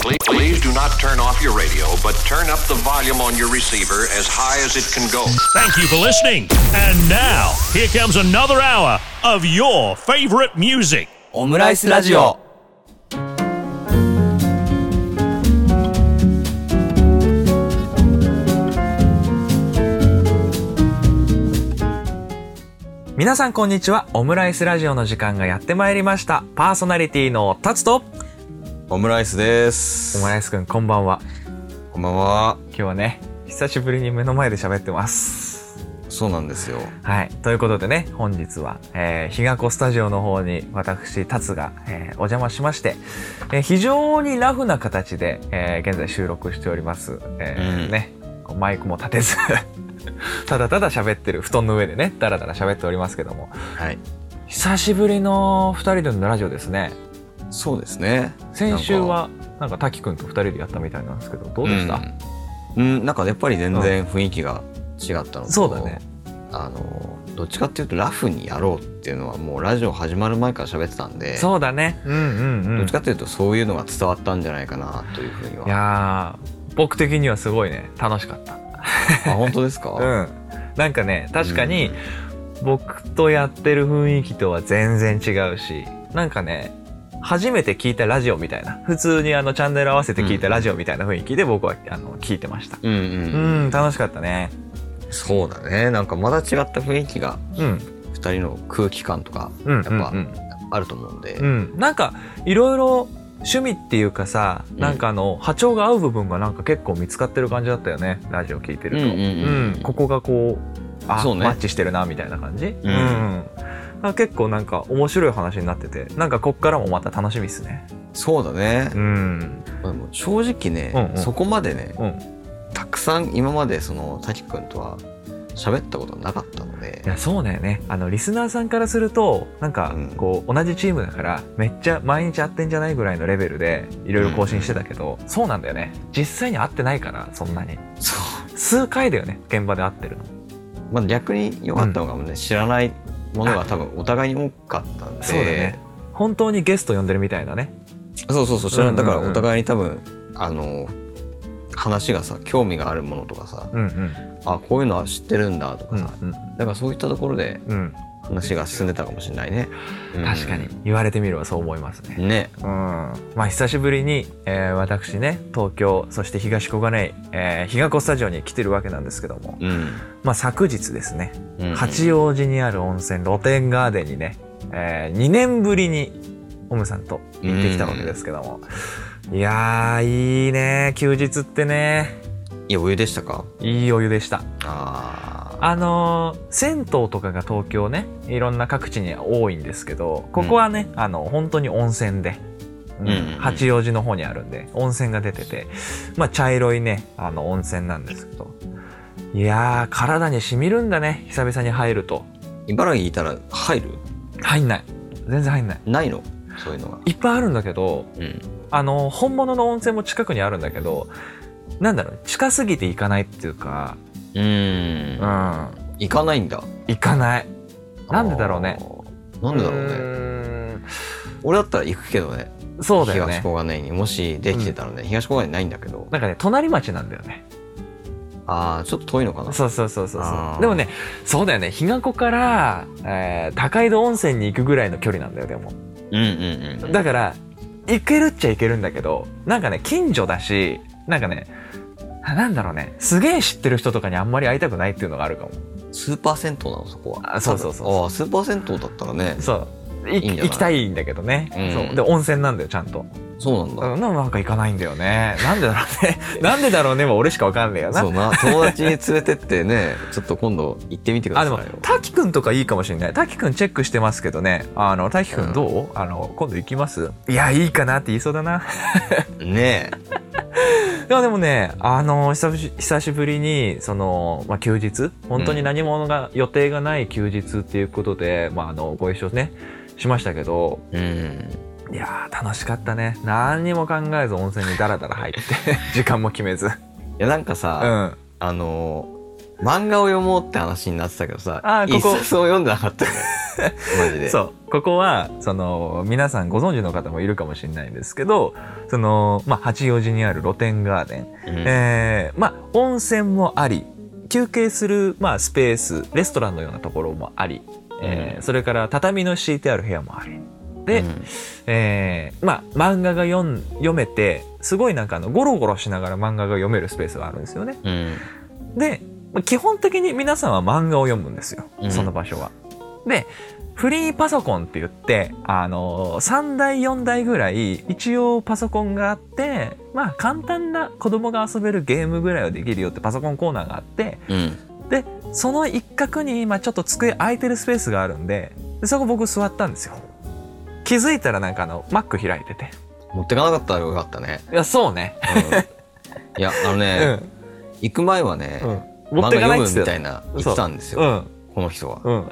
Please, please do not turn off your radio, but turn up the volume on your receiver as high as it can go. Thank you for listening. And now, here comes another hour of your favorite music. オムライスラジオ皆さんこんにちはオムライスラジオの時間がやってまいりましたパーソナリティのタツとオムライスです。オムライスくんこんばんは。こんばんは。今日はね久しぶりに目の前で喋ってます。そうなんですよ。はい。ということでね本日は、えー、日が子スタジオの方に私タツが、えーお邪魔しまして、えー非常にラフな形で、えー現在収録しております、えーうん。ね。マイクも立てず。ただただ喋ってる布団の上でねだらだら喋っておりますけども。はい。久しぶりの2人でのラジオですねそうですね。先週はなんか。滝くんと2人でやったみたいなんですけどどうでした、うん、うんなんかやっぱり全然雰囲気が違ったのと、そうだね。あの、どっちかっていうとラフにやろうっていうのはもうラジオ始まる前から喋ってたんで、そうだね。うんうんうん。どっちかっていうとそういうのが伝わったんじゃないかなというふうには。いやー僕的にはすごいね楽しかった。あ、本当ですか？うん。なんかね確かに僕とやってる雰囲気とは全然違うしなんかね初めて聞いたラジオみたいな。普通にあのチャンネル合わせて聞いたラジオみたいな雰囲気で僕はあの聞いてました。うんうん、ううん。ん楽しかったね。そうだね。なんかまだ違った雰囲気が、うん。二人の空気感とか、うんやっぱうんうん。あると思うんで、うん、なんかいろいろ趣味っていうかさ、ん。なんかあの波長が合う部分がなんか結構見つかってる感じだったよね。ラジオ聞いてると、うんうんうん。ここがこうあね。マッチしてるなみたいな感じ、ん。あ結構なんか面白い話になっててなんかこっからもまた楽しみですね。そうだね。うん。正直ね、うんうん。そこまでね、うん。たくさん今までその滝くんとは喋ったことなかったので。いやそうだよね。あのリスナーさんからするとなんかうん。こう同じチームだからめっちゃ毎日会ってんじゃないぐらいのレベルでいろいろ更新してたけど、そうなんだよね。実際に会ってないからそんなに。そう、数回だよね現場で会ってるの。まあ、逆に良かったのかもね、知らないものが多分お互いに多かったんで。そうだね。本当にゲスト呼んでるみたいなね。そうそうそう。だからお互いに多分あの話がさ興味があるものとかさうんうん。あこういうのは知ってるんだとかさ、うんだからそういったところでうん話が進んでたかもしれないね、うん。確かに。言われてみればそう思いますね。ね。うん。まあ久しぶりに、えー私ね東京そして東小金井、えー、日が子スタジオに来てるわけなんですけども、うん、まあ昨日ですねうん八王子にある温泉露天ガーデンにね、え2年ぶりにオムさんと行ってきたわけですけども、いやーいいね。休日ってね。いやお湯でしたか？いいお湯でした。ああのー銭湯とかが東京ねいろんな各地に多いんですけどここはね、あの本当に温泉で、うんうんうんうん。八王子の方にあるんで温泉が出ててまあ茶色いねあの温泉なんですけど。いやー体にしみるんだね久々に入ると。ー茨城いたら入る？入んない。全然入んない。ないの？そういうのがいっぱいあるんだけどうん。あの本物の温泉も近くにあるんだけどなんだろう近すぎて行かないっていうかうーうん。ん行かないんだ。行かない。なんでだろうね。なんでだろうね。ね俺だったら行くけどね。そうだよね。東小金井にもしできてたらね、東小金井ないんだけど。なんかね隣町なんだよね。ああちょっと遠いのかな。そうそうそうそうでもねそうだよね。日が子から、えー高井戸温泉に行くぐらいの距離なんだよでも。うんうんうん。だから行けるっちゃ行けるんだけどなんかね近所だしなんかねなんだろうね。すげえ知ってる人とかにあんまり会いたくないっていうのがあるかも。スーパー銭湯なのそこは。あそうそうそうああスーパー銭湯だったらね。そう。行きたいんだけどね、うん。そう。で温泉なんだよちゃんとそうなんだ、うんなんか行かないんだよね。なんでだろうね。なんでだろうねは俺しかわかんねえよな。そうな友達に連れてってねちょっと今度行ってみてくだあ、でさいよ。も、滝くんとかいいかもしれない。滝くんチェックしてますけどね。あの、滝くんどう、あの、今度行きます？いや、いいかなって言いそうだな。ねでも でもね、あの、久し久しぶりに、その、まあ、休日、本当に何者が、予定がない休日っていうことで、まあ、あの、ご一緒ね、しましたけど、えうんいやー、楽しかったね。何にも考えず温泉にダラダラ入って、時間も決めず。いやなんかうさ、ん。あの漫画を読もうって話になってたけどさあーここ。一冊を読んでなかったよね。マジで。そう。ここはその皆さんご存知の方もいるかもしれないんですけどその、まあ、八王子にある露天ガーデン、うん。えーまあ、温泉もあり休憩する、まあ、スペースレストランのようなところもあり、えーそれから畳の敷いてある部屋もありで、うんえーまあ漫画が読ん読めてすごいなんかあのゴロゴロしながら漫画が読めるスペースがあるんですよね。うんでまあ基本的に皆さんは漫画を読むんですようんその場所は。でフリーパソコンって言って、あの3台4台ぐらい一応パソコンがあってまあ簡単な子供が遊べるゲームぐらいはできるよってパソコンコーナーがあってうんでその一角に今ちょっと机空いてるスペースがあるんででそこ僕座ったんですよ。気づいたらなんかあの Mac 開いてて。持ってかなかったらよかったね、いやそうね。うんいやあのうね、ん。行く前はね、うん。持ってかないっつって漫画読むみたいな言ってたんですよ、うん。この人はうん。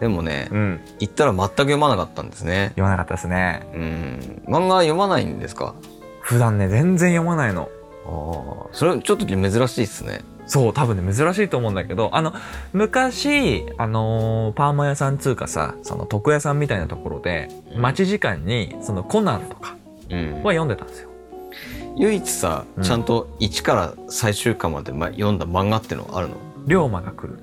でもね、うん。行ったら全く読まなかったんですね読まなかったですね。うん漫画読まないんですか？普段ね、全然読まないの。ああそれちょっと珍しいっすねそう、多分ね、珍しいと思うんだけど、あの、昔、あのーパーマ屋さんつうかさ、その床屋さんみたいなところで、うん。待ち時間に、そのコナンとかうん。は読んでたんですよ。唯一さうん。ちゃんと1から最終巻までま読んだ漫画ってのあるの？龍馬が来る。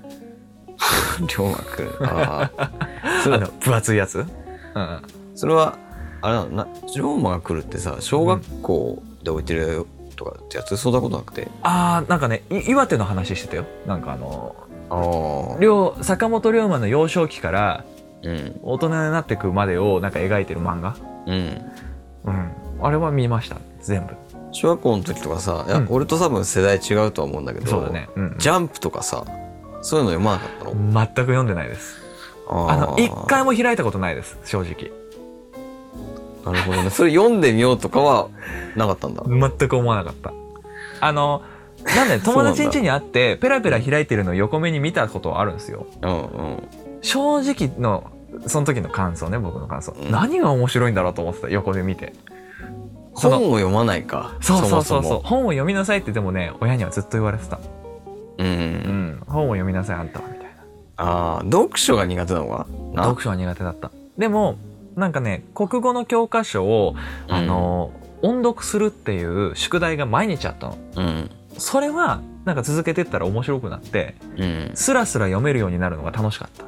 龍馬くん。ああ それあの、分厚いやつ？うん。それはあれなの？な龍馬が来るってさ小学校で置いてるとかってやつそんなことなくてあー、なんかね、い岩手の話してたよ。なんかあのあ坂本龍馬の幼少期からうん大人になっていくまでをなんか描いてる漫画。うんうん。あれは見ました。全部。小学校の時とかさいや、うん俺と多分世代違うとは思うんだけどそうだね。うん。ジャンプとかさそういうの読まなかったの？全く読んでないです。ああの、一回も開いたことないです、正直。なるほどねそれ読んでみようとかはなかったんだ全く思わなかった。あの、なんで 友達ん家に会って、ペラペラ開いてるのを横目に見たことはあるんですよ。うんうん正直の、その時の感想ね、僕の感想。うん何が面白いんだろうと思ってた、横で見て。本を読まないかそうそうそうそう本を読みなさいってでもね、親にはずっと言われてた。うん、うん。本を読みなさい、あんたは、みたいな。ああ読書が苦手なのかな？読書は苦手だった。でも、なんかね、国語の教科書を、あの、音読するっていう宿題が毎日あったの。うんそれは、なんか続けてったら面白くなって、うんスラスラ読めるようになるのが楽しかった。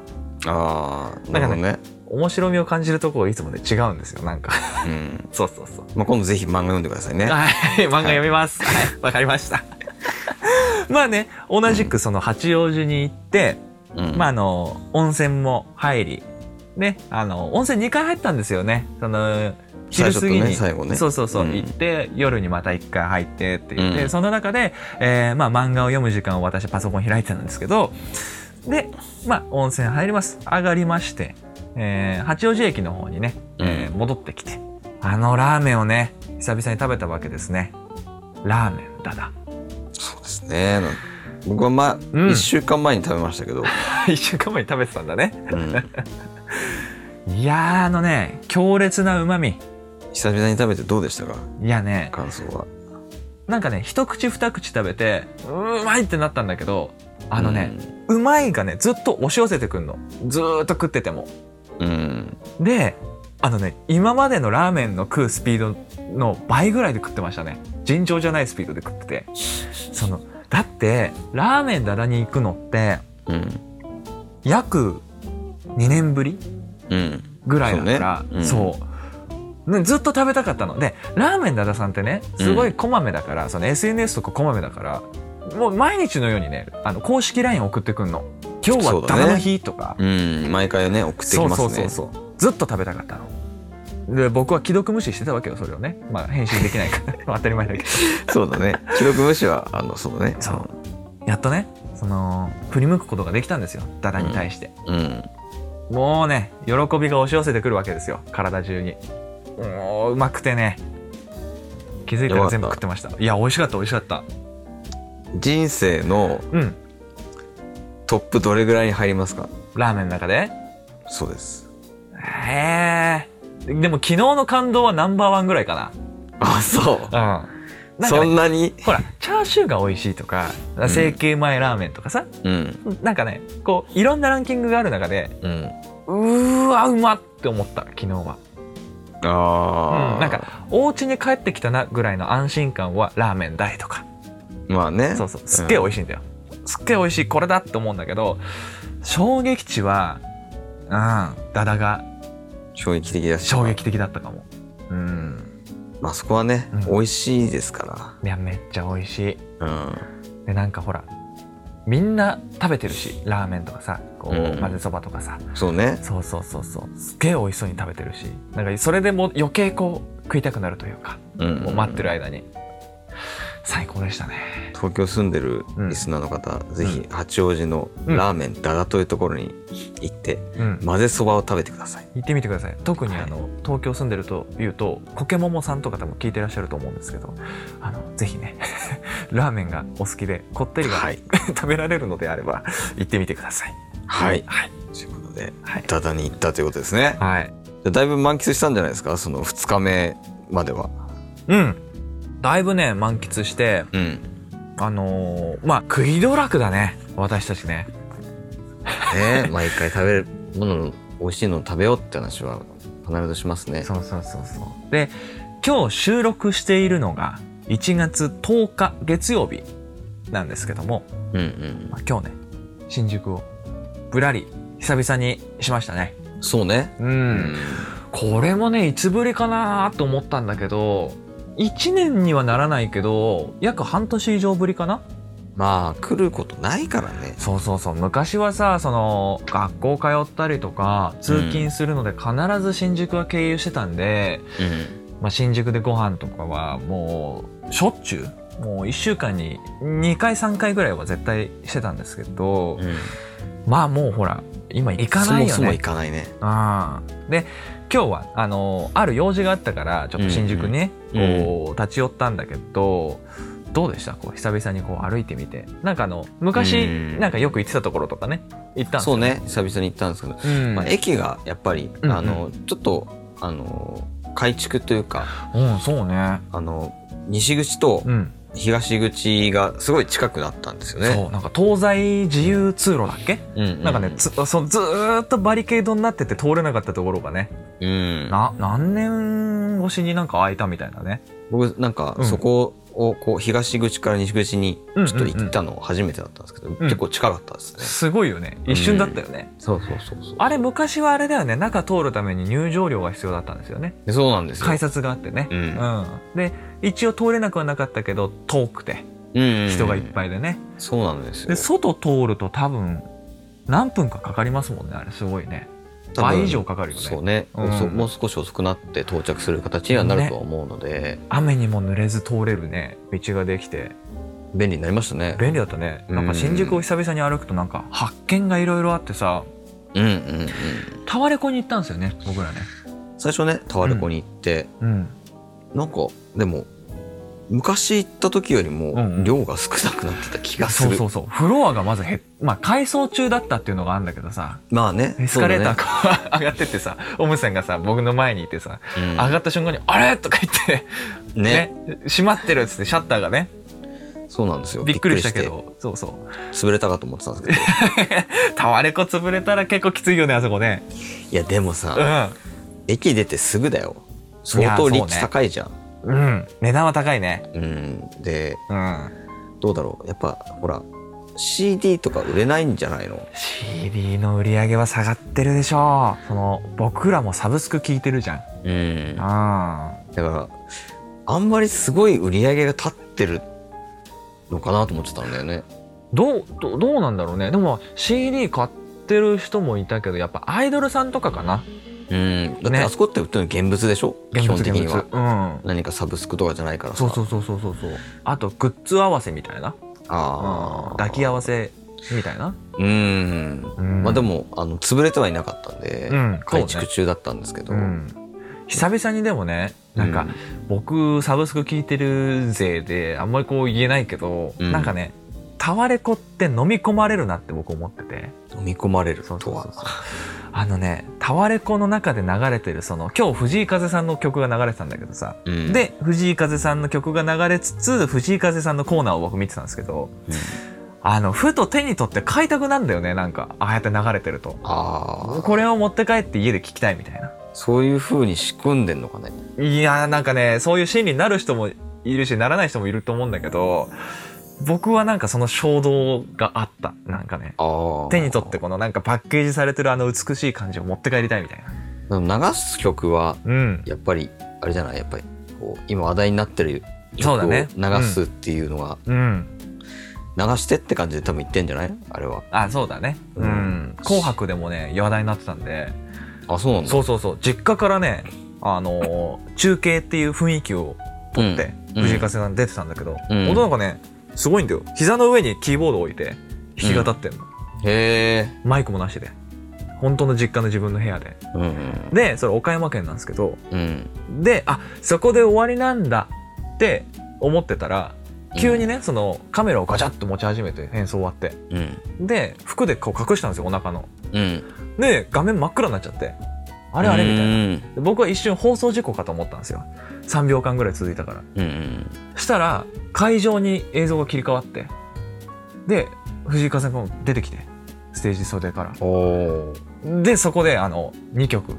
ああなるほどね面白みを感じるところがいつもね違うんですよ、なんか。うん そうそうそう。まあ今度ぜひ漫画読んでくださいねはい、漫画読みます。はい、わかりました。まあね、同じくその八王子に行って、うんまああの、温泉も入り、ね、あの、温泉2回入ったんですよね。その、昼過ぎに、ねねそうそうそう、うん行って、夜にまた1回入ってって言って、うんその中で、えーまあ漫画を読む時間を私パソコン開いてたんですけど、で、まあ温泉入ります。上がりまして、えー八王子駅の方にね、えー戻ってきて、あのラーメンをね、久々に食べたわけですね。ラーメンだだ。そうですね僕はまあうん1週間前に食べましたけど 一週間前に食べてたんだね。うんいやー、あのね、強烈な旨味。久々に食べてどうでしたか？いやね、感想はなんかね、一口二口食べて、うまいってなったんだけど、あのね、うまいがね、ずっと押し寄せてくんの。ずーっと食ってても。うんで、あのね、今までのラーメンの食うスピードの倍ぐらいで食ってましたね。尋常じゃないスピードで食ってて。その、だって、ラーメンだだに行くのって、うん約2年ぶりうんぐらいだから、そうねうんそう。ねずっと食べたかったの。で、ラーメンダダさんってね、すごいこまめだから、その SNS とかこまめだから、もう毎日のようにね、あの、公式 LINE 送ってくんの。今日はダダの日とか。うん毎回ね送ってきますねそうそうそう。ずっと食べたかったの。で、僕は既読無視してたわけよ、それをね。まあ、返信できないから。当たり前だけど。そうだね記録無視はあのそうだねそう。やっとね、その、振り向くことができたんですよ。ダダに対して。うんもうね、喜びが押し寄せてくるわけですよ。体中に。もう、うまくてね。気づいたら全部食ってました。いや、美味しかった、美味しかった。人生のうん。トップどれぐらいに入りますか？ラーメンの中で？そうですへえ。でも昨日の感動はナンバーワンぐらいかあそうな。うん。なんかそね、んなに？ほら、チャーシューが美味しいとか、ん。成形前ラーメンとかさ、うん。なんかね、こう、いろんなランキングがある中で、うん。うーわうまって思った昨日は、あうん、なんかお家に帰ってきたなぐらいの安心感はラーメン大とか。まあね。そうそう。すっげえ美味しいんだよ、すっげえ美味しいこれだって思うんだけど衝撃値はうんダダが衝撃的だし衝撃的だったかも。うんまあそこはね、うん。美味しいですかいやめっちゃ美味しい。らうん。でなんかほらみんな食べてるしラーメンとかさこう、うん。混ぜそばとかさ。そうね。そうそうそうそう。すっげえ美味しそうに食べてるし。なんかそれでもう余計こう食いたくなるというか、うんもう待ってる間に最高でしたね。東京住んでるリスナーの方、ぜひ八王子のラーメンダダというところに行って、うん。混ぜそばを食べてください。行ってみてください。特にはい。あの、東京住んでるというとコケモモさんとか多分聞いてらっしゃると思うんですけどあのぜひね ラーメンがお好きでこってりが、はい。食べられるのであれば行ってみてください。はい。はい。ということではい。ダダに行ったということですね。はい。だいぶ満喫したんじゃないですか？その2日目までは。うんだいぶね満喫してうん。あのーまあ食い道楽だね。私たちね。ね 毎回食べるものの美味しいのを食べようって話は必ずしますね。そうそうそうそう。で今日収録しているのが1月10日月曜日なんですけども、うんうん。まあ、今日ね新宿をぶらり久々にしましたね。そうね。う、うん。これもねいつぶりかなと思ったんだけど1年にはならないけど約半年以上ぶりかな？まあ来ることないからね。そうそうそう。昔はさその学校通ったりとか通勤するので必ず新宿は経由してたんで、うん。まあ、新宿でご飯とかはもうしょっちゅうもう1週間に2回3回ぐらいは絶対してたんですけど、うん。まあもうほら今行かないよね。そもそも行かないね。ああ。で今日はあのある用事があったからちょっと新宿にね、うんうん。こう立ち寄ったんだけどどうでした？こう久々にこう歩いてみて。なんかあの昔うん。なんかよく行ってたところとかね行ったんですよ。そうね久々に行ったんですけど、うん、まあ、駅がやっぱり、うんうん。あのちょっとあの改築というかうんそうね。あの西口とうん、東口がすごい近くなったんですよね。そうなんか東西自由通路だっけ、うんうん。なんかねつ そずーっとバリケードになってて通れなかったところがね。うん、な何年越しになんか開いたみたいなね。僕なんかうん。そこをこう東口から西口にちょっと行ったの初めてだったんですけど、ん。結構近かったですね。すごいよね。一瞬だったよね、そうそうそうそう。あれ昔はあれだよね。中通るために入場料が必要だったんですよね。でそうなんですよ。改札があってね、うん。で一応通れなくはなかったけど遠くて。人がいっぱいでね、そうなんですよ。で外通ると多分何分かかかりますもんねあれすごいね倍以上かかるよね。そうね、うん。そもう少し遅くなって到着する形にはなるとは思うので、雨にも濡れず通れるね。道ができて。便利になりましたね。便利だったね。なんか新宿を久々に歩くとなんか発見がいろいろあってさ。うんうんうん。タワレコに行ったんですよね僕らね。最初ねタワレコに行って、うん。なんかでも昔行った時よりもうんうん量が少なくなってた気がする。そうそうそうフロアがまずへまあ改装中だったっていうのがあるんだけどさまあね。エスカレーターそうだね上がってってさおむさんがさ僕の前にいてさ、うん上がった瞬間に「あれ?」とか言ってね閉まってるっつってシャッターがねそうなんですよ。びっくりしたけどそうそう潰れたかと思ってたんですけど。タワレコ潰れたら結構きついよねあそこねいやでもうさ、ん駅出てすぐだよ。相当立地高いじゃん。うん。値段は高いね。うん。で、うん。どうだろう。やっぱほら、CD とか売れないんじゃないの？CD の売り上げは下がってるでしょう。その僕らもサブスク聞いてるじゃん。うん。あだから、あんまりすごい売り上げが立ってるのかなと思ってたんだよね。どうどどうなんだろうね。でも CD 買ってる人もいたけどやっぱアイドルさんとかかなうん。だってね。あそこって売ってるの現物でしょ？基本的には。うん。何かサブスクとかじゃないからさ。そうそうそうそうそう。そうあとグッズ合わせみたいな？ああ。抱き合わせみたいな？うん。うん。まあでも、あの、潰れてはいなかったんで、うん。改築中だったんですけど、うん。久々にでもねなんか、うん。僕サブスク聞いてる勢であんまりこう言えないけど、うん。なんかねタワレコって飲み込まれるなって僕思ってて。飲み込まれるとは。そうそうそう。あのねタワレコの中で流れてるその今日藤井風さんの曲が流れてたんだけどさ、うん。で藤井風さんの曲が流れつつ藤井風さんのコーナーを僕見てたんですけど。あのふと手に取って買いたくなんだよねなんか。ああやって流れてると。ああ。これを持って帰って家で聞きたいみたいな。そういう風に仕組んでんのかね。いやーなんかねそういう心理になる人もいるしならない人もいると思うんだけど僕はなんかその衝動があった。なんかね。手に取ってこのなんかパッケージされてるあの美しい感じを持って帰りたいみたいな。流す曲はうん。やっぱりあれじゃない？やっぱりこう今話題になってる曲をそうだね。流すっていうのが。うん。流してって感じで多分言ってんじゃない？あれは。あそうだね。ううん。ん紅白でもね話題になってたんで。あそうなんだ。そうそうそう。実家からねあのー 中継っていう雰囲気を撮って、うん。藤井風さん出てたんだけど、うん。音なんかねすごいんだよ。膝の上にキーボード置いて弾き語ってんの、へえマイクもなしで。本当の実家の自分の部屋で。うんうんでそれ岡山県なんですけど。うん。であそこで終わりなんだって思ってたら急にね、そのカメラをガチャッと持ち始めて演奏終わって。うん。で服でこう隠したんですよお腹の。うん。で画面真っ暗になっちゃって。あれあれみたいな。僕は一瞬放送事故かと思ったんですよ3秒間ぐらい続いたから。うんうんしたら会場に映像が切り替わってで藤井風さんが出てきてステージ袖から。でそこであの2曲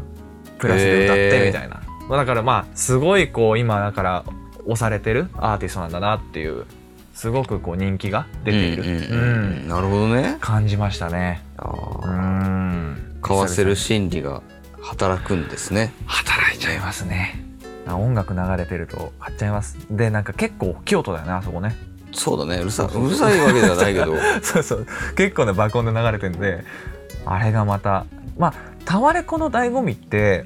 プラスで歌ってみたいな、まあだからまあすごいこう今だから推されてるアーティストなんだなっていうすごくこう人気が出ている、うんうんうんうん。なるほどね。感じましたね。あうーん。買わせる心理が働くんですね。働いちゃいますね。あ音楽流れてると買っちゃいます。でなんか結構京都だよねあそこね。そうだね。うるさうるさいわけではないけど。そうそう。結構ね爆音で流れてるんで。あれがまたまあタワレコの醍醐味って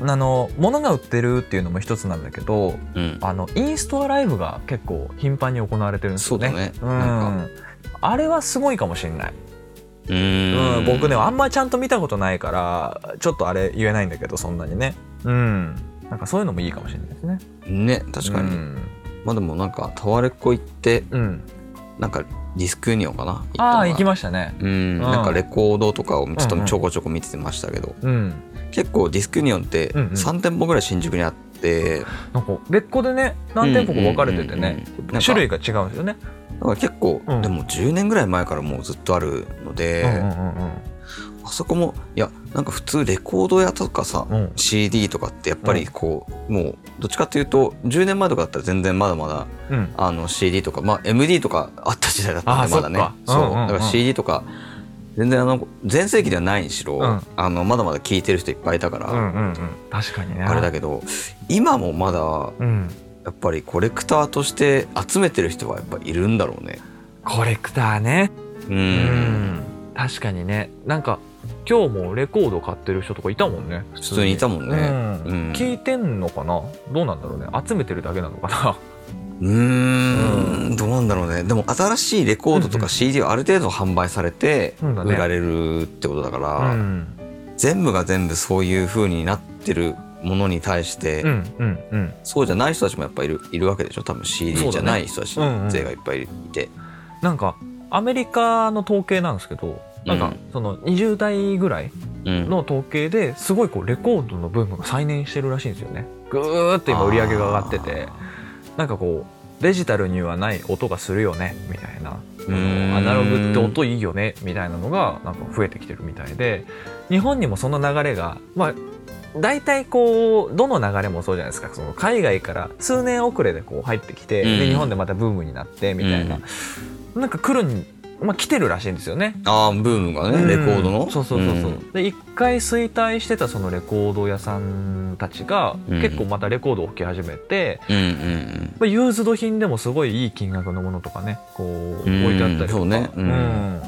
あの物が売ってるっていうのも一つなんだけどうん。あのインストアライブが結構頻繁に行われてるんですよね。そうだね。うん。あれはすごいかもしれない、ううん。ん僕ねあんまりちゃんと見たことないからちょっとあれ言えないんだけどそんなにね。うんなんかそういうのもいいかもしれないですね。ね確かに、うん、まあでもなんかタワレコ行ってうん、なんかディスクユニオンかな？ああ行きまましたね。うん、なんかレコードとかをちょっとちょこちょこ見てましたけど、うん。結構ディスクユニオンってうんうん。3店舗ぐらい新宿にあって、なんか別個でね何店舗か分かれててねうんうんうんうん。種類が違うんですよね。だから結構、うん。でも10年ぐらい前からもうずっとあるので、うんうんうんあそこもいやなんか普通レコード屋とかさ、うん。CD とかってやっぱりこう、もうどっちかっていうと10年前とかだったら全然まだまだうん。あの CD とかまあ MD とかあった時代だったんあでまだね。そう、うんうん。う。んだから CD とか全然あの全盛期ではないにしろ、うん。あのまだまだ聴いてる人いっぱいいたから、うんうんうん。確かにね。あれだけど今もまだうん。やっぱりコレクターとして集めてる人はやっぱいるんだろうね。コレクターね。う、うん。確かにね。なんか今日もレコード買ってる人とかいたもんね。普普通にいたもんね。うんうん。聞いてんのかな？どうなんだろうね？集めてるだけなのかな？うーん。どうなんだろうね。でも新しいレコードとかうんうん CD はある程度販売されて売られるってことだから、うん。全部が全部そういう風になってるものに対して、うんうんうん。そうじゃない人たちもやっぱいるいるわけでしょ？多分 CD じゃない人たちうんうん。勢がいっぱいいて、なんかアメリカの統計なんですけどなんかうん。その20代ぐらいうん。の統計ですごいこうレコードのブームが再燃してるらしいんですよね。ぐーって今売り上げが上がってて。なんかこうデジタルにはない音がするよねみたいな。アナログって音いいよねみたいなのがなんか増えてきてるみたいで。日本にもその流れがまあ大体こうどの流れもそうじゃないですか。その海外から数年遅れでこう入ってきて、うん。で日本でまたブームになってみたいな、なんか来るに、まあ、来てるらしいんですよね。ああブームがね、うん。レコードの？そうそうそうそう、ん。で一回衰退してたそのレコード屋さんたちがうん。結構またレコードを置き始めて、うんうんまあ、ユーズド品でもすごいいい金額のものとかねこううん置いてあったりとか、ね。うん。うん。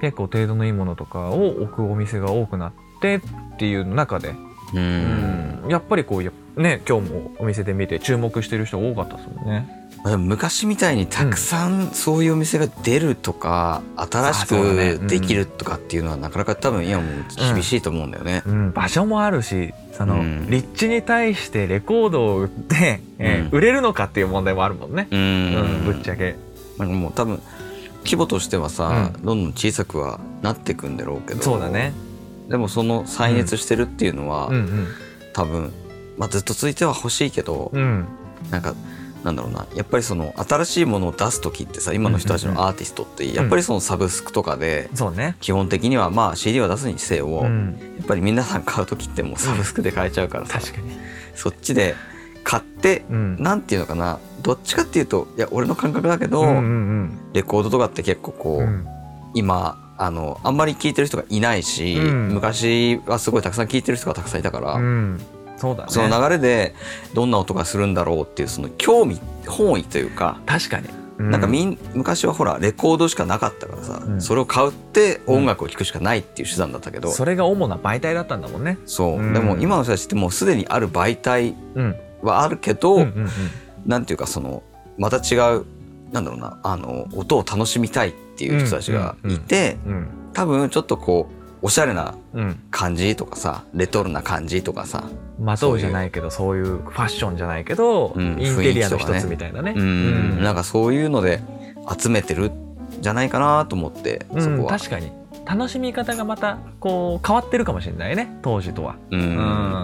結構程度のいいものとかを置くお店が多くなってっていう中で、うん、うん。やっぱりこうやね今日もお店で見て注目してる人多かったですもんね。昔みたいにたくさんそういうお店が出るとか、うだねうんくできるとかっていうのはなかなか多分今もう厳しいと思うんだよね。うん、場所もあるしその、うん。立地に対してレコードを売って、えーうん。売れるのかっていう問題もあるもんね、ううんんぶっちゃけ。なんかもう多分規模としてはさ、どんどん小さくはなっていくんだろうけど。そうだね。でもその再熱してるっていうのは、うんうん。多分、まあ、ずっと続いては欲しいけど、うん。なんかなんだろうな。やっぱりその新しいものを出す時ってさ今の人たちのアーティストってやっぱりそのサブスクとかでそうね。基本的にはまあ CD は出すにせよ、うん。やっぱり皆さん買う時ってもうサブスクで買えちゃうからさ、確かに。そっちで買って、うん。なんていうのかな。どっちかっていうといや俺の感覚だけど、レコードとかって結構こう、今あのあんまり聴いてる人がいないし、うん。昔はすごいたくさん聴いてる人がたくさんいたから、うんそうだね。その流れでどんな音がするんだろうっていうその興味本意というか、確かに、なんかみん昔はほらレコードしかなかったからさ、うん。それを買って音楽を聴くしかないっていう手段だったけど、それが主な媒体だったんだもんね。そう、うん。でも今の人たちってもうすでにある媒体うん。はあるけど、うんうんうん。なんていうかそのまた違うなんだろうなあの音を楽しみたいっていう人たちがいて、うん。多分ちょっとこうおしゃれなうん。感じとかさレトロな感じとかさ、まとうじゃないけどそういうファッションじゃないけど、うんインテリアの一つみたいなね。うん。なんかそういうので集めてるんじゃないかなと思って、うんそこは。確かに。楽しみ方がまたこう変わってるかもしれないね当時とは。うん。う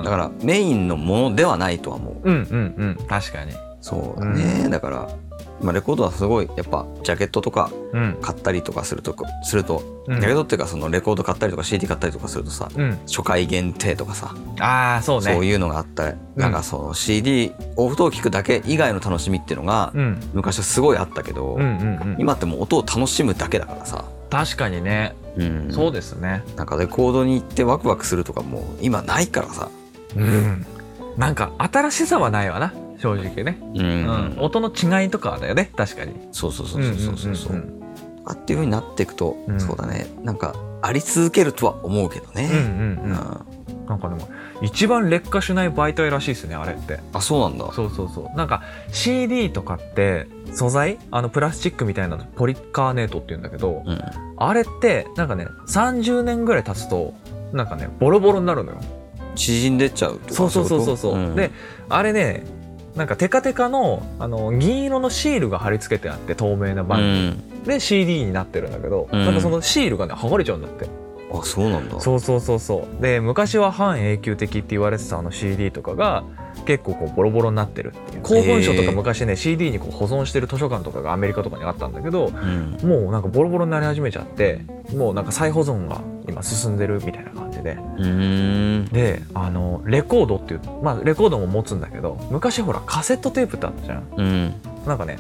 ん。だからメインのものではないとは思う。うんうんうん。確かに。そうだね、だから、まあ、レコードはすごいやっぱジャケットとかうん。買ったりとかするとすると、うん。ジャケットっていうかそのレコード買ったりとか CD 買ったりとかするとさ、うん。初回限定とかさああそうね。そういうのがあったり、なんかその CD 音を聞くだけ以外の楽しみっていうのが、うん。昔はすごいあったけど、うんうんうん。今ってもう音を楽しむだけだからさ、確かにね。うん。そうですね。なんかレコードに行ってワクワクするとかもう今ないからさ、うん。なんか新しさはないわな正直ね、うん。うん。音の違いとかだよね。確かに。そうそうそうそうそうそう,、うんうんあっていうふうになっていくと、うん。そうだね。なんかあり続けるとは思うけどね、うんうんうん。うん。なんかでも一番劣化しない媒体らしいですねあれって。あそうなんだ。そうそうそう。なんか CD とかって素材？あのプラスチックみたいなのポリカーネートって言うんだけど、うん。あれってなんかね30年ぐらい経つとなんかねボロボロになるのよ。縮んでっちゃうと？かそうそうそうそうそう、ん。であれねなんかテカテカのあの銀色のシールが貼り付けてあって透明なうバンん。で CD になってるんだけど、うん。なんかそのシールがね剥がれちゃうんだって。あそうなんだ。そうそうそうそう。で昔は半永久的って言われてたあの CD とかが結構こうボロボロになってるっていう。公文書とか昔ね CD にこう保存してる図書館とかがアメリカとかにあったんだけどうん。もうなんかボロボロになり始めちゃってもうなんか再保存が今進んでるみたいな感じで。であのレコードっていうまあレコードも持つんだけど昔ほらカセットテープってあったじゃん。うん。なんかね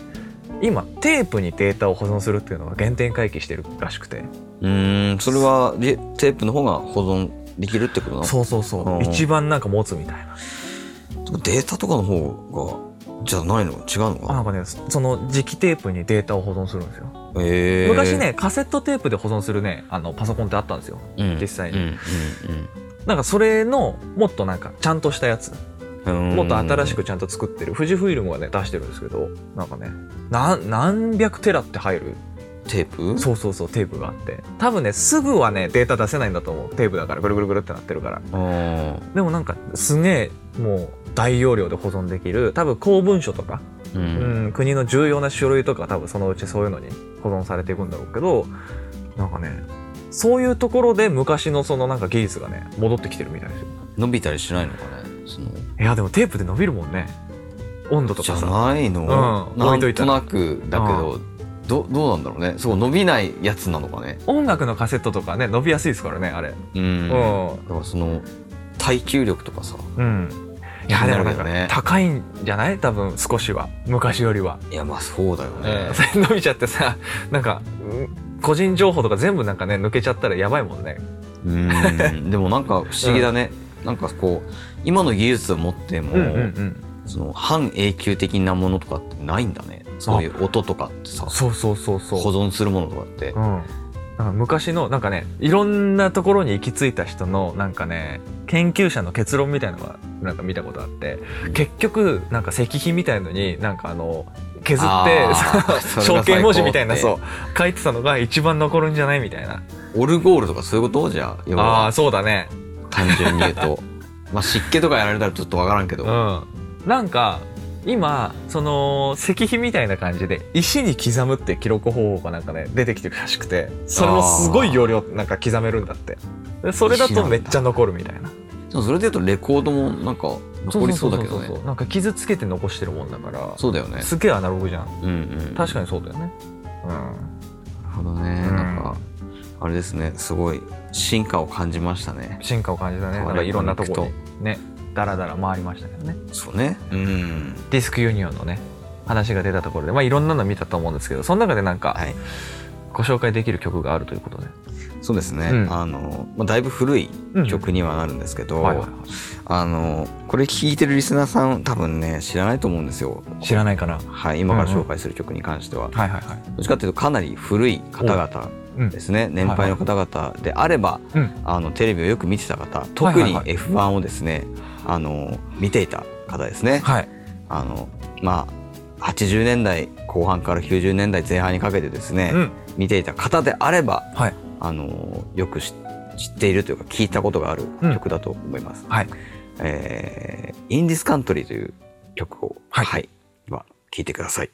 今テープにデータを保存するっていうのが原点回帰してるらしくて。うーん。それはリテープの方が保存できるってことなの？そうそうそう。うん。一番なんか持つみたいな。データとかの方がじゃないの？違うのかな？んかねその磁気テープにデータを保存するんですよえー、昔ねカセットテープで保存するねあのパソコンってあったんですよ。うん。実際に。うんなんかそれのもっとなんかちゃんとしたやつ。もっと新しくちゃんと作ってる。富士フイルムがね出してるんですけどなんかね何百テラって入る？テープ？そうそうそうテープがあって。多分ねすぐはねデータ出せないんだと思う。テープだからぐるぐるぐるってなってるから。あでもなんかすげえもう大容量で保存できる。多分公文書とか、ーううん。ん、国の重要な書類とか多分そのうちそういうのに保存されていくんだろうけどなんかねそういうところで昔のそのなんか技術がね戻ってきてるみたいですよ。伸びたりしないのかねその。いやでもテープで伸びるもんね。温度とじゃかさないの、うん。なん置いとなくだけど、どどうなんだろうね。そう伸びないやつなのかね。音楽のカセットとかね伸びやすいですからねあれ。うん、うん。だからその耐久力とかさ。うんいやでもなんか気になるよね高いんじゃない？多分少しは。昔よりは、いやまあそうだよね、それ伸びちゃってさなんかうん個人情報とか全部なんかね抜けちゃったらやばいもんね。うん。でもなんか不思議だね、なんかこう今の技術を持っても、ん。その半永久的なものとかってないんだね。そういう音とかってさ。そうそうそうそう。保存するものとかって。うんなんか昔のなんかねいろんなところに行き着いた人のなんかね研究者の結論みたいなのがなんか見たことあって、うん。結局なんか石碑みたいのになんかあの削って象形 文字みたいなそう書いてたのが一番残るんじゃないみたいな。オルゴールとかそういうことじゃあ要あそうだね。単純に言うと。まあ湿気とかやられたらちょっとわからんけど、うん。なんか今その石碑みたいな感じで石に刻むって記録方法がなんかね出てきてるらしくてそれもすごい容量なんか刻めるんだって。でそれだとめっちゃ残るみたいな。でもそれで言うとレコードもなんか残りそうだけどね。なんか傷つけて残してるもんだからそうだよね。すげえアナログじゃん。うんうん確かにそうだよね。うん。なるほどね、うん。なんかあれですね。すごい進化を感じましたね。進化を感じたね。なんかいろんなとこねダラダラ回りましたけどね。そうね。うん。ディスクユニオンのね話が出たところでまあいろんなの見たと思うんですけどその中でなんかはい。ご紹介できる曲があるということで、そうですね、うん。あの、まあ、だいぶ古い曲にはなるんですけど、はいはい。はあのこれ聴いてるリスナーさん多分ね知らないと思うんですよ。い知らないかな。はい今から紹介する曲に関しては、はいはいはい。どっちかっていうとかなり古い方々うんですね、年配の方々であれば、うん。あのテレビをよく見てた方特にはいはいはい。F1 をですねあの見ていた方ですね、はい。あのまあ80年代後半から90年代前半にかけてですね、うん。見ていた方であればはい。あのよく知知っているというか聞いたことがあるうん。曲だと思います。はい。えー、インディスカントリーという曲を、はい。では聞いてください。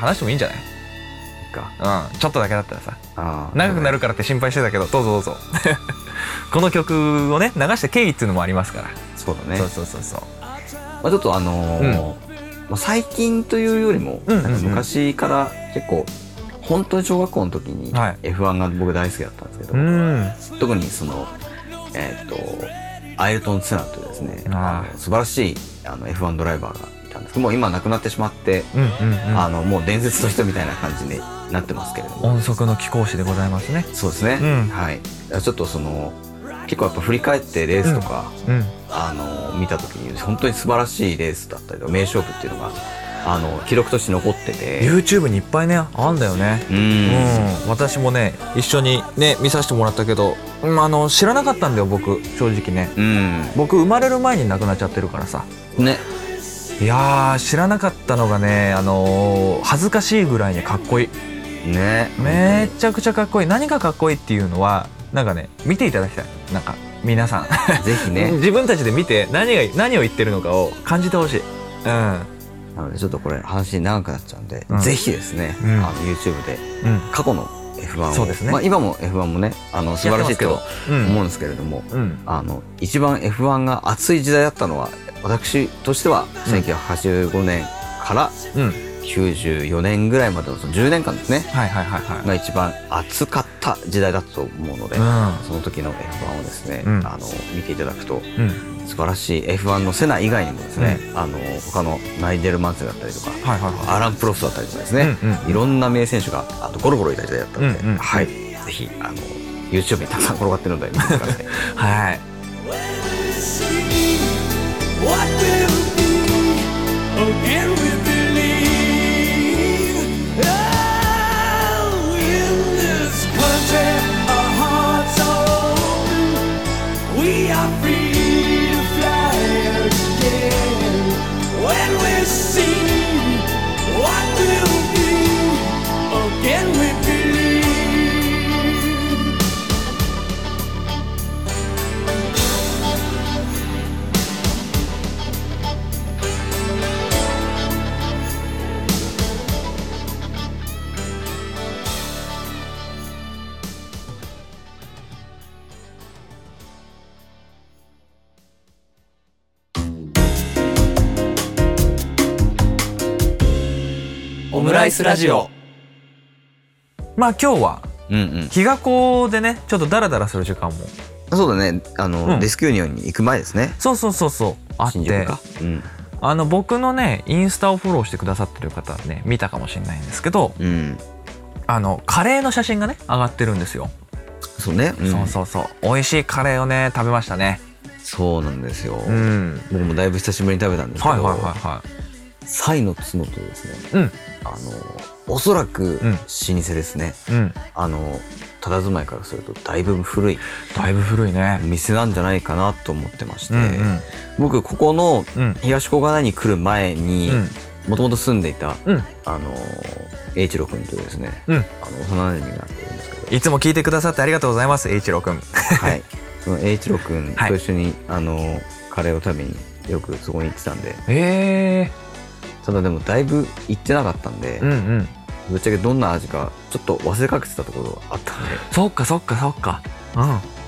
話してもいいんじゃない？か。うん。ちょっとだけだったらさ。長くなるからって心配してたけどどうぞどうぞ。この曲をね流した経緯っていうのもありますから、そうだね。そうそうそうそう。まあ、ちょっとあのーまあ、最近というよりも、うんうんうん。なんか昔から結構本当に小学校の時にはい。F1 が僕大好きだったんですけど、うん。特にそのえっ、とアイルトン・セナというですねあの素晴らしいあの F1 ドライバーがんですけどもう今亡くなってしまって、うんうんうん。あのもう伝説の人みたいな感じになってますけれども。音速の貴公子でございますね。そうですね、うん。はい。ちょっとその結構やっぱ振り返ってレースとか、うん。あの見た時に本当に素晴らしいレースだったりとか名勝負っていうのがあの記録として残ってて。YouTube にいっぱいねあんだよね。ううんん。私もね一緒にね見させてもらったけど、うん、あの知らなかったんだよ僕。正直ね。うん。僕生まれる前に亡くなっちゃってるからさ。ねいやー知らなかったのがねあのー恥ずかしいぐらいにかっこいい。ね。めちゃくちゃかっこいい。何がかっこいいっていうのはなんかね見ていただきたい。なんか皆さん。ぜひね。自分たちで見て何が何を言ってるのかを感じてほしい。うん。なのでちょっとこれ話長くなっちゃうんで、うん。ぜひですね、うん。あの YouTube でうん。過去の F1 を。そうですね。まあ、今も F1 もねあの素晴らしいと思うんですけれども、うん。あの一番 F1 が熱い時代だったのは私としては1985年からうん。94年ぐらいまでのその10年間ですね。はいはいはいはい。が一番熱かった時代だったと思うので、うん。その時の F1 をですね、うん。あの見ていただくとうん素晴らしい。F1 のセナ以外にもですね、あの他のナイジェル・マンセだったりとか、はいはいはい。アラン・プロストだったりとかですね、うんうんいろんな名選手があとゴロゴロいた時代だったので、うんうん。はい、ぜひあの YouTube にたくさん転がってるので見てください。はい。What will be, again we believe. イスラジオ。まあ今日はうんうん。日が子でねちょっとダラダラする時間も。そうだね。あの、うん。レスキューニオンに行く前ですね。そうそうそうそう。あって。新宿か？うん。あの僕のねインスタをフォローしてくださってる方はね見たかもしれないんですけどうん。あのカレーの写真がね上がってるんですよ、そうね、うん。そうそうそう。美味しいカレーをね食べましたね。そうなんですよ、うん。僕もだいぶ久しぶりに食べたんですけど、はいはいはいはサイの角とですね。いうんあのおそらくうん。老舗ですね、うん。あの佇まいからするとだいぶ古い。だいぶ古いね。店なんじゃないかなと思ってまして、うんうん。僕ここのうん。東小金井に来る前にうん。もともと住んでいた、うん。あの栄一郎君というですね、うん。あの幼馴染がいるんですけど。いつも聞いてくださってありがとうございます栄一郎くん。はい。その栄一郎君はいと一緒に、あのカレーを食べによくそこに行ってたんで。えただでもだいぶ行ってなかったんで、えうんうん。ぶっちゃけどんな味かちょっと忘れかけてたところがあったんで。そっかそっかそっか。う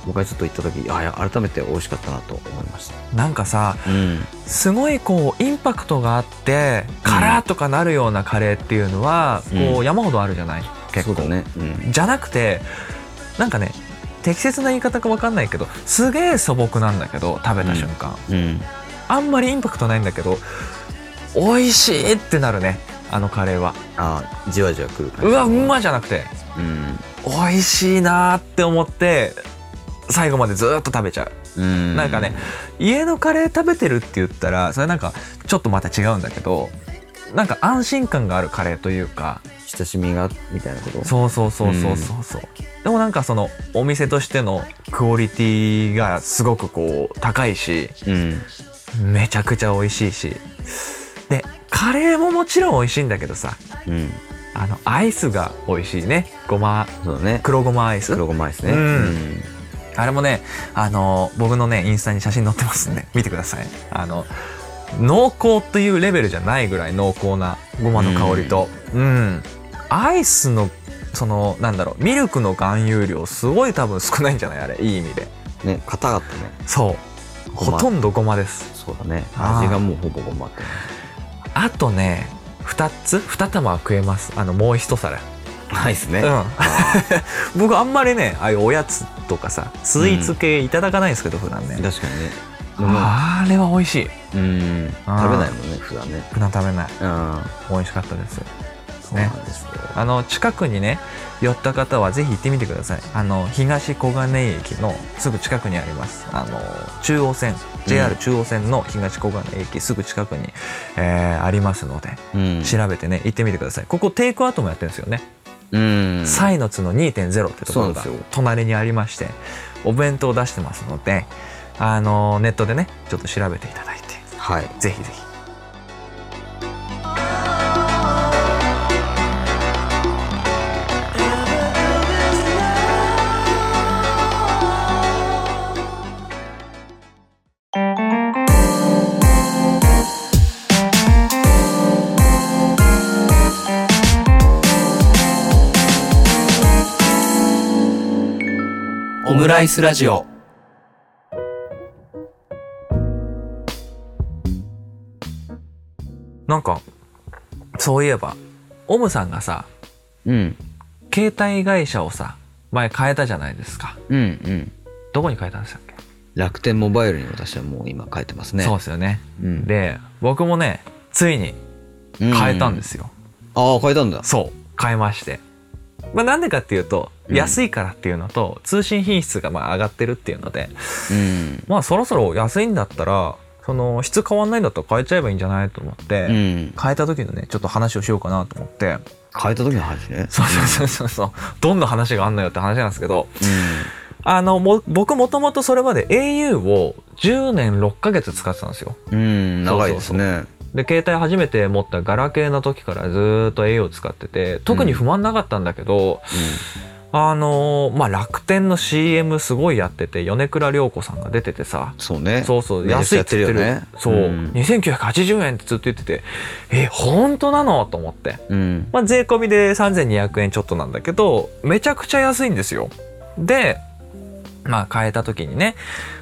僕がちょっと行った時あいや改めて美味しかったなと思いました。んなんかさうん。すごいこうインパクトがあってカラーとかなるようなカレーっていうのはこううん。山ほどあるじゃない？結構。そうだね。うん。じゃなくてなんかね適切な言い方か分かんないけどすげえ素朴なんだけど食べた瞬間、うん。あんまりインパクトないんだけど美味しいってなるねあのカレーは。あじわじわくる感じ。うわうまじゃなくて。うん。美味しいなーって思って最後までずーっと食べちゃう。うん。なんかね家のカレー食べてるって言ったらそれなんかちょっとまた違うんだけどなんか安心感があるカレーというか親しみがみたいなこと？そうそうそうそうそうそう、でもなんかそのお店としてのクオリティがすごくこう高いしうん。めちゃくちゃ美味しいしでカレーももちろん美味しいんだけどさ。うん。あのアイスが美味しいね。ごま。そうだね。黒ごまアイス。黒ごまですね。うん。あれもねあの僕のねインスタに写真載ってますんで見てください。あの濃厚というレベルじゃないぐらい濃厚なごまの香りと。うん、アイスのそのなんだろうミルクの含有量すごい多分少ないんじゃない？あれいい意味で。ね硬かったね。そう。ほとんどごまです。そうだね。味がもうほぼごまってあとね2つ2玉は食えます。あのもう一皿。ないですね。うん。僕あんまりねああいうおやつとかさスイーツ系いただかないんですけど普段ね、確かにね。あれは美味しい。うん。食べないもんね普段ね。普段食べない。うん。美味しかったですですよ。あの近くにね寄った方はぜひ行ってみてください。あの東小金井駅のすぐ近くにあります。あの中央線 JR 中央線の東小金井駅すぐ近くに、えーありますのでうん。調べてね行ってみてください。ここテイクアウトもやってるんですよね、うん。サイの角2.0ってところが隣にありましてお弁当を出してますのであのネットでねちょっと調べていただいてはい。ぜひぜひムライスラジオ。なんかそういえばオムさんがさうん。携帯会社をさ前変えたじゃないですか。うんうん。どこに変えたんでしたっけ、楽天モバイルに私はもう今書いてますね。そうですよね、うん。で僕もねついに変えたんですよ、ああ変えたんだ。そう変えまして。まあなんでかっていうとうん安いからっていうのと、通信品質がまあ上がってるっていうので。うん。まあそろそろ安いんだったらその質変わんないんだったら変えちゃえばいいんじゃないと思って、うん。変えた時のねちょっと話をしようかなと思って。変えた時の話ね。そうそうそうそうそう。どんな話があんのよって話なんですけど。あのも僕もともとそれまで au を10年6ヶ月使ってたんですよ。うん、うん、長いですね。で携帯初めて持ったガラケーの時からずーっと au を使ってて特に不満なかったんだけど、あのーまあ楽天の CM すごいやってて米倉涼子さんが出ててさ。そうね。そうそう安いって言ってる。ねそう、うん。2980円ってずっと言ってて。え本当なの？と思って。うん。まあ、税込みで3200円ちょっとなんだけどめちゃくちゃ安いんですよ。でまあ変えた時にね、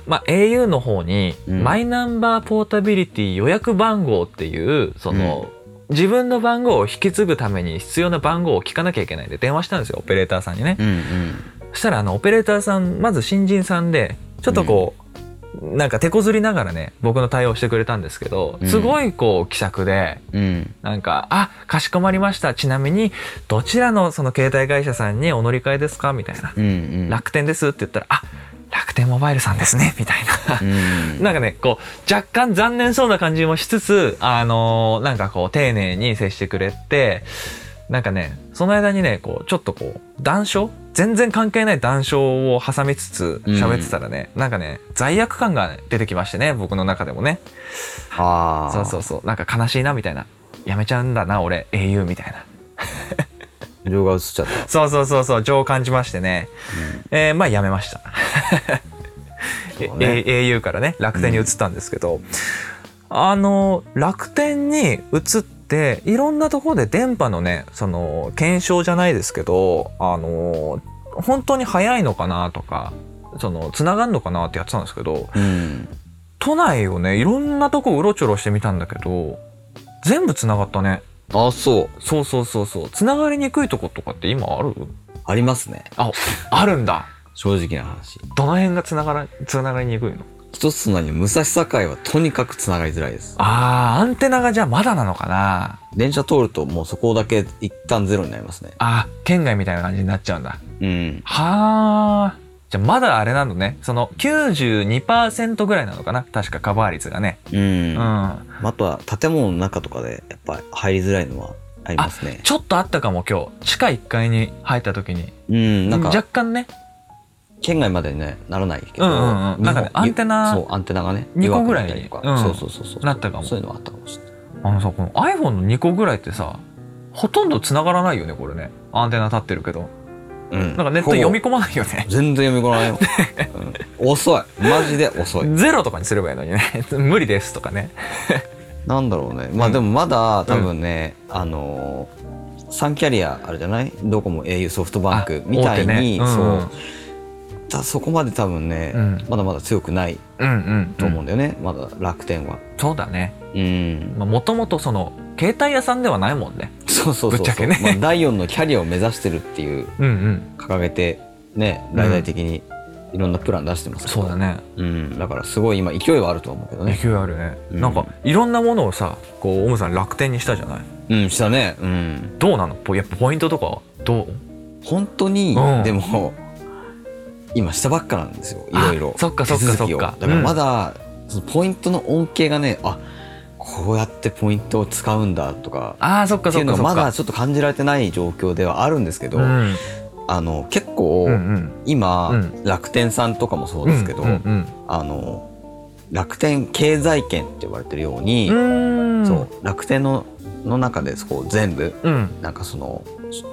まあ、au の方にうん。マイナンバーポータビリティ予約番号っていうその、自分の番号を引き継ぐために必要な番号を聞かなきゃいけないんで電話したんですよオペレーターさんにね、うんうん。そしたらあのオペレーターさんまず新人さんでちょっとこう、なんか手こずりながらね僕の対応してくれたんですけどうん。すごいこう気さくで、うん。なんか「あかしこまりました。ちなみにどちらのその携帯会社さんにお乗り換えですか?」みたいな。うんうん。楽天ですって言ったら、あ、楽天モバイルさんですね、みたいな。うんなんかね、こう、若干残念そうな感じもしつつ、あのーなんかこう、丁寧に接してくれて、なんかね、その間にね、こう、ちょっとこう、談笑？全然関係ない談笑を挟みつつ喋ってたらね、なんかね、罪悪感が出てきましてね、僕の中でもね。ああそうそうそう、なんか悲しいな、みたいな。やめちゃうんだな、俺、英雄みたいな。情が映っちゃったそうそうそうそう、情を感じましてね。えーまあやめました。ねえ au からね、楽天に移ったんですけど、あの、楽天に移って、いろんなところで電波のね、その、検証じゃないですけど、あの、本当に早いのかなとか、その、繋がんのかなってやってたんですけど、うん都内をね、いろんなとこうろちょろしてみたんだけど、全部繋がったね。あそうそうそうそうそう。繋がりにくいとことかって今ある？ありますねあ、あるんだ。正直な話どの辺がつながら、つながりにくいの？一つのに武蔵境はとにかくつながりづらいですあー、アンテナがじゃあまだなのかな電車通るともうそこだけ一旦ゼロになりますねあー、県外みたいな感じになっちゃうんだ。うんはー。じゃあまだあれなのね。その92%ぐらいなのかな確かカバー率がね。うん、うん。あとは建物の中とかでやっぱり入りづらいのはありますねちょっとあったかも今日。地下1階に入った時に。うんなんか若干ね。県外までにねならないけど、うんうんうんなんかねアンテナそうアンテナがね二個ぐらい弱くなったりとか、うんそうそうそうそうなったかもそういうのはあったかもしれないあのさ、この iPhone の2個ぐらいってさ、ほとんど繋がらないよね、これね。アンテナ立ってるけど。うん。なんかネット読み込まないよね。全然読み込まないよ、うん。遅い。マジで遅い。ゼロとかにすればいいのにね。無理ですとかね。なんだろうね。まあでもまだ多分ね、あのー、3キャリアあるじゃない？ドコモ au ソフトバンクあみたい大手ね。に、うん。そう。だそこまで多分ね、うん。まだまだ強くないうんうん。と思うんだよね、まだ楽天は。そうだね。もともとその、携帯屋さんではないもんね。そうそうそうぶっちゃけね。まあ、第4のキャリアを目指してるっていううんうん。掲げてね大々的にいろんなプラン出してますそうだね。うん、だからすごい今勢いはあると思うけどね。勢いあるね。うん。なんか、いろんなものをさ、こう、オムさん楽天にしたじゃない？うんしたね。うん。どうなの？ポやっぱポイントとか、どう？本当に、うん。でも今したばっかなんですよ。いろいろ。あそっかそっかそっか。だからまだ、そのポイントの恩恵がねあこうやってポイントを使うんだとかああ、そっっていうのかそっかまだちょっと感じられてない状況ではあるんですけど、うん。あの結構、うんうん。今、うん楽天さんとかもそうですけど、うんうんあの楽天経済圏って呼ばれてるように。そう楽天のの中でこう全部うん。なんかその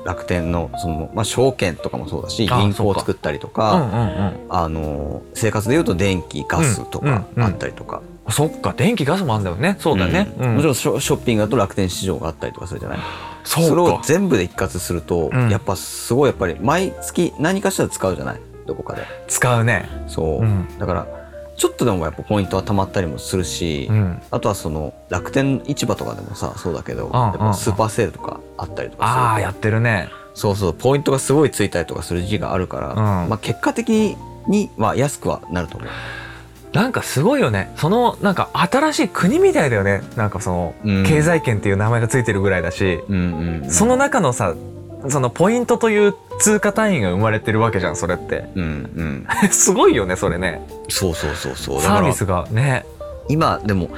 楽天のその、まあ、証券とかもそうだしあ銀行を作ったりとうんかうんうん。あの生活でいうと電気ガスとかうんうんあったりとか、そっか、電気ガスもあんだよね。そうだよね。もちろんショッピングだと楽天市場があったりとかするじゃない？それを全部で一括すると、うん。やっぱすごいやっぱり毎月何かしら使うじゃない？どこかで。使うね。そう、うん。だからちょっとでもやっぱポイントはたまったりもするし、うん。あとはその楽天市場とかでもさそうだけど、んやっぱスーパーセールとかあったりとかする。とああ、やってるね。そうそうポイントがすごいついたりとかする時期があるから、ん。まあ、結果的に、まあ、安くはなると思うなんかすごいよね。その、なんか新しい国みたいだよね。なんかその、うん経済圏っていう名前がついてるぐらいだし、うんうんうんその中のさ、そのポイントという通貨単位が生まれてるわけじゃん、それって。うんうん すごいよね、それね。そうそうそうそうサービスがね。今でも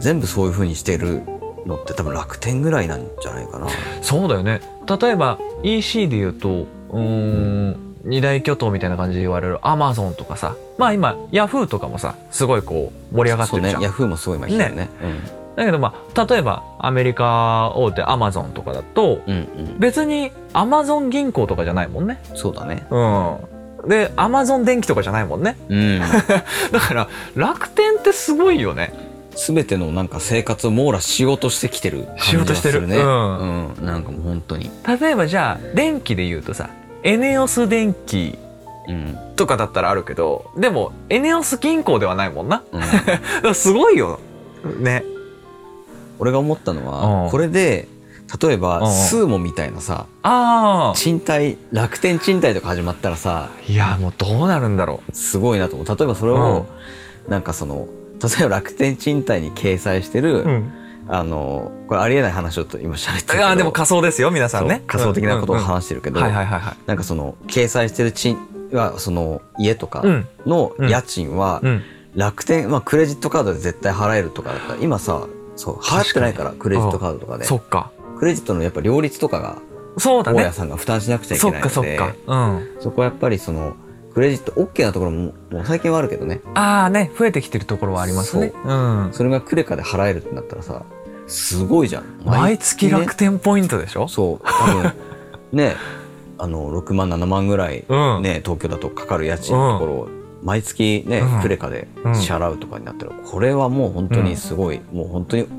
全部そういう風にしてるのって多分楽天ぐらいなんじゃないかなそうだよね。例えば EC で言うと、うーん、二大巨頭みたいな感じで言われる Amazon とかさ。まあ今、Yahoo とかもさ、すごいこう盛り上がってるじゃん。ヤフーもすごい今来てるねだけどまあ、例えばアメリカ大手 Amazon とかだと、うん、うんうん別に Amazon 銀行とかじゃないもんね。そうだねうん。で、Amazon 電気とかじゃないもんね。うん だから、楽天ってすごいよね。全てのなんか生活を網羅しようとしてきてる感じしようとしてるがすねうんうん、なんかもう本当に例えばじゃあ、電気で言うとさ、エネオス電気うん。とかだったらあるけど、でも、エネオス銀行ではないもんな。うん。すごいよ。ね。俺が思ったのうん。はこれで例えうん。ばスーモみたいなさあ賃貸楽天賃貸とか始まったらさあいやもうどうなるんだろすごいなと思う。例えばそれをなんかその例えば楽天賃貸に掲載してる、う、うん、あのこれありえない話をちょっと今喋ってるけど。いやでも仮想ですよ皆さんね。仮想的なことを話してるけど、なんかその掲載してる賃はその家とかうん。の家賃はうん。楽天、まあ、クレジットカードで絶対払えるとかだったら今さそう払ってないからクレジットカードとかで。そっか。クレジットのやっぱ両立とかが大家そうだね。さんが負担しなくちゃいけそっないのでかそっか。うん。そこはやっぱりそのクレジット OK なところももう最近はあるけどね。ああね増えてきてるところはありますね。うん。それがクレカで払えるってなったらさすごいじゃん。毎月楽天天ポイントでしょ？そう多分。ね。あの6万7万ぐらい、うん。ね東京だとかかる家賃のところを毎月ね、うんクレカで支払うとかになったらこれはもう本当にすごい、もう本当にもう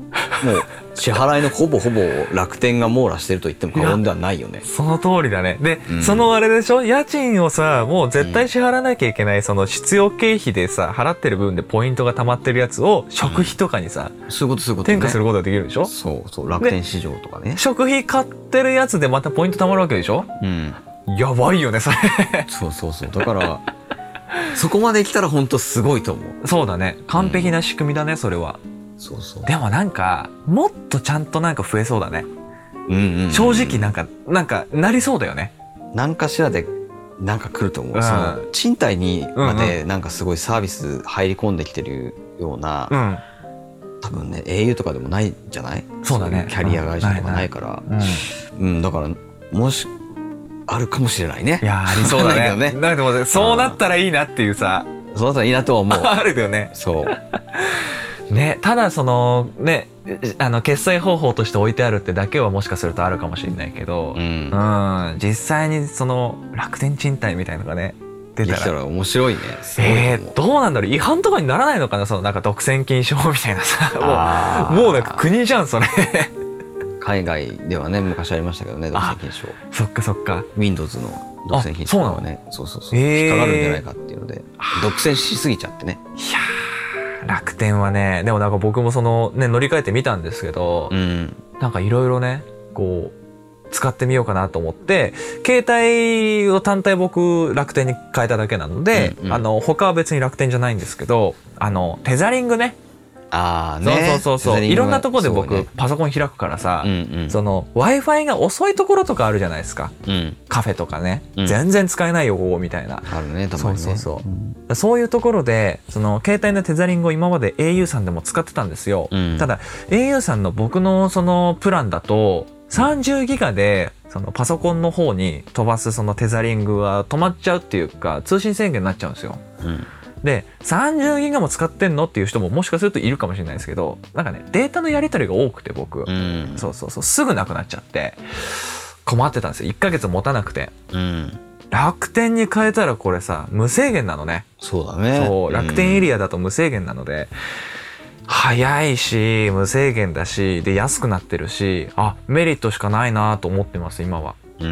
支払いのほぼほぼ楽天が網羅してると言っても過言ではないよね。その通りだね。で、うんそのあれでしょ？家賃をさ、もう絶対支払わなきゃいけない、その必要経費でさ、払ってる分でポイントが溜まってるやつを、食費とかにさ、そういうことそういうこと、ね。転嫁することができるでしょ？そうそう楽天市場とかね。食費買ってるやつでまたポイント貯まるわけでしょ？うん。やばいよね、それ。そうそうそう。だから そこまで来たら本当すごいと思う。そうだね。完璧な仕組みだね、それは。そうそう。でもなんか、もっとちゃんとなんか増えそうだね。うんうんうん正直なんか、なんか、なりそうだよね。何かしらでなんか来ると思う、うんその賃貸にまうんでなんかすごいサービス入り込んできてるような、うん。多分ね au とかでもないじゃない？そうだねいキャリア会社とかないから、うんだからもしあるかもしれないね。いやーありそうだね。けどなんかでもそうなったらいいなっていうさ、そうだったらいいなとは思う。あるよね。そう。ね、ただそのねあの決済方法として置いてあるってだけはもしかするとあるかもしれないけど、うん。うん。実際にその楽天賃貸みたいのがね出たら。できたら面白いね。えー、どうなんだろう。違反とかにならないのかな？そのなんか独占禁止法みたいなさ。もうもうなんか国じゃんそれ海外ではね昔ありましたけどね独占禁止法。そっかそっか。Windows の独占禁止法はね。そうそうそう、へー引っかかるんじゃないかっていうので独占しすぎちゃってね。いやー楽天はねでもなんか僕もそのね乗り換えてみたんですけど、うん。なんかいろいろね、こう、使ってみようかなと思って、携帯を単体僕楽天に変えただけなので、うんうん。あの、他は別に楽天じゃないんですけど、あの、テザリングね。ああねそうそうそうそう。いろんなところで僕、パソコン開くからさ、うんうんその、Wi-Fi が遅いところとかあるじゃないですか。うんカフェとかね。うん全然使えないよ、みたいな。あるねたそうまにねそうそう。そういうところで、その、携帯のテザリングを今まで au さんでも使ってたんですよ。うんただ、au さんの僕のそのプランだと、30ギガで、そのパソコンの方に飛ばすそのテザリングは止まっちゃうっていうか、通信制限になっちゃうんですよ。うんで、30ギガも使ってんのっていう人ももしかするといるかもしれないですけど、なんかね、データのやり取りが多くて僕、うんそうそうそう、すぐなくなっちゃって、困ってたんですよ。1ヶ月持たなくて。うん楽天に変えたらこれさ、無制限なのね。そうだねそう、楽天エリリアだと無制限なので、早いし、無制限だし、で、安くなってるし、あ、メリットしかないなと思ってます、今は。ううん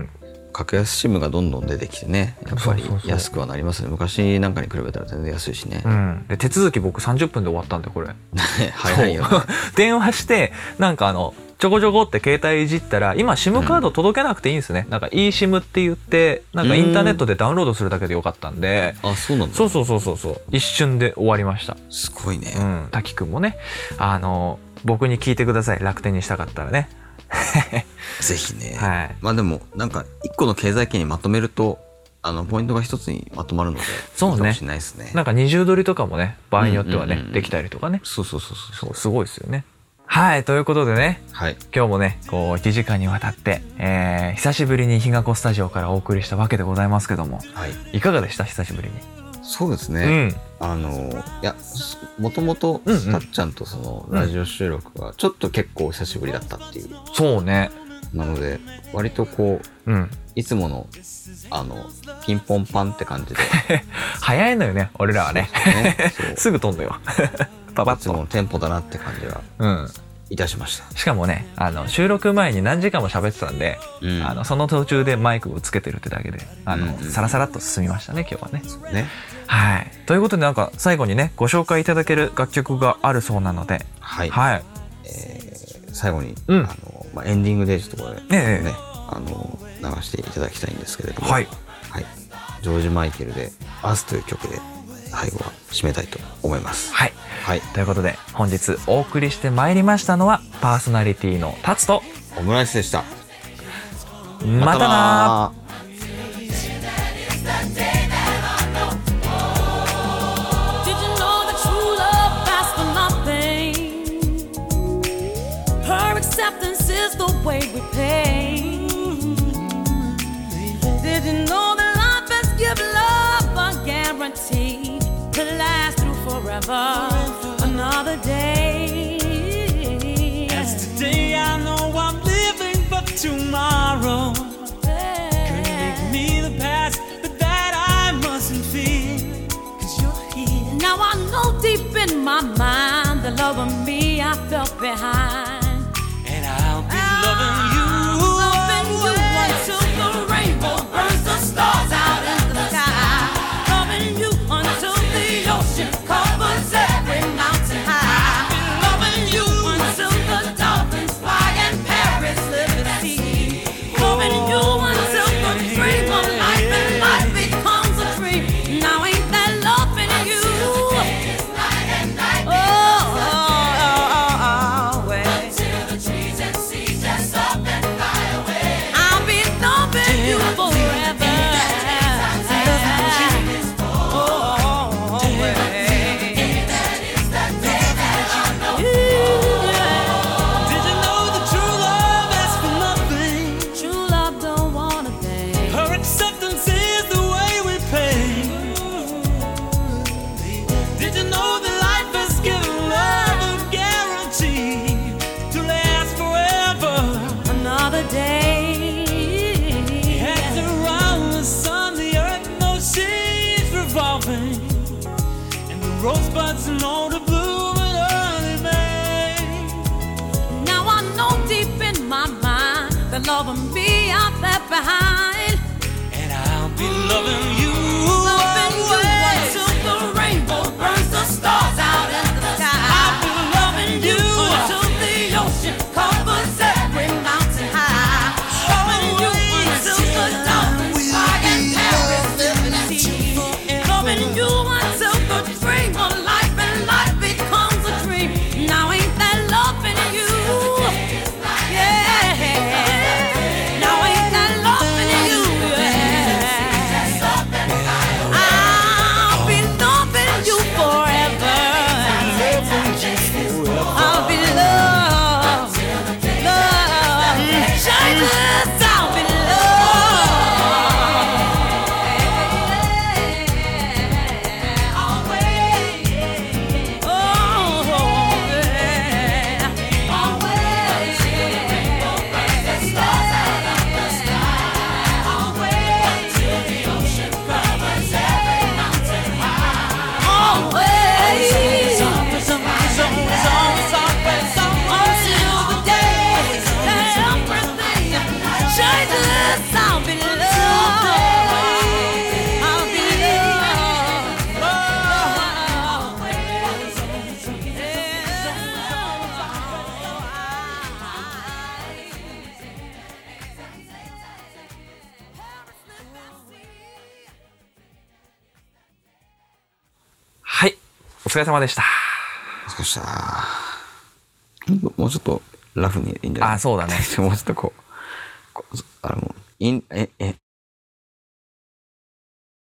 ん。格安シムがどんどん出てきてねやっぱり安くはなりますね昔なんかに比べたら全然安いしねうん。で、手続き僕30分で終わったんで、これ。早いよ 電話して、なんかあの、ちょこちょこって携帯いじったら、今 SIM カード届けなくていいんですね。なんか eSIM って言って、なんかインターネットでダウンロードするだけでよかったんで、あそうなんだそうそうそうそうそう、一瞬で終わりました。すごいねうん、滝くんもね、あの、僕に聞いてください。楽天にしたかったらね。ぜひね。はい。まあでもなんか一個の経済圏にまとめるとあのポイントが一つにまとまるのでそうね。しれないですね。なんか二重取りとかもね、場合によってはね、うんうんうんできたりとかね。そうそうそうそうそう、すごいですよね。はい、ということでね、はい。今日もね、こう、1時間にわたって、えー、久しぶりに日が子スタジオからお送りしたわけでございますけども、はい。いかがでした？久しぶりに。そうですうね、ん。あのいやもともとたっちゃんとそのラジオ収録がちょっと結構久しぶりだったっていうそうね。なので割とこううん。いつものあのピンポンパンって感じで 早いのよね、俺らはね。ね すぐ飛んだよ。パパッと。のテンポだなって感じがうん。いたしました。しかもねあの収録前に何時間も喋ってたんで、うん、あのその途中でマイクをつけてるってだけであの、うんうん、サラサラっと進みましたね今日はね。ね。はい。ということでなんか最後にねご紹介いただける楽曲があるそうなので、はい。はい。えー、最後に、うん。あのまあ、エンディングでちょっとこれね、ねね、あの流していただきたいんですけれども、はい。はい、ジョージ・マイケルで「アスという曲で。最後は締めたいと思います。はい、はい、ということで本日お送りしてまいりましたのはパーソナリティのタツとオムライスでした。またな way we pay. forever. Another day. As today I know I'm living for tomorrow. Could make me the past, but that I mustn't you're here. Now I know deep in my mind the love of me I felt behind. 疲れ様でした。疲少したもうちょっとラフにいいんじゃない？あ、そうだね。もうちょっとこう、こあの、イン、え、え、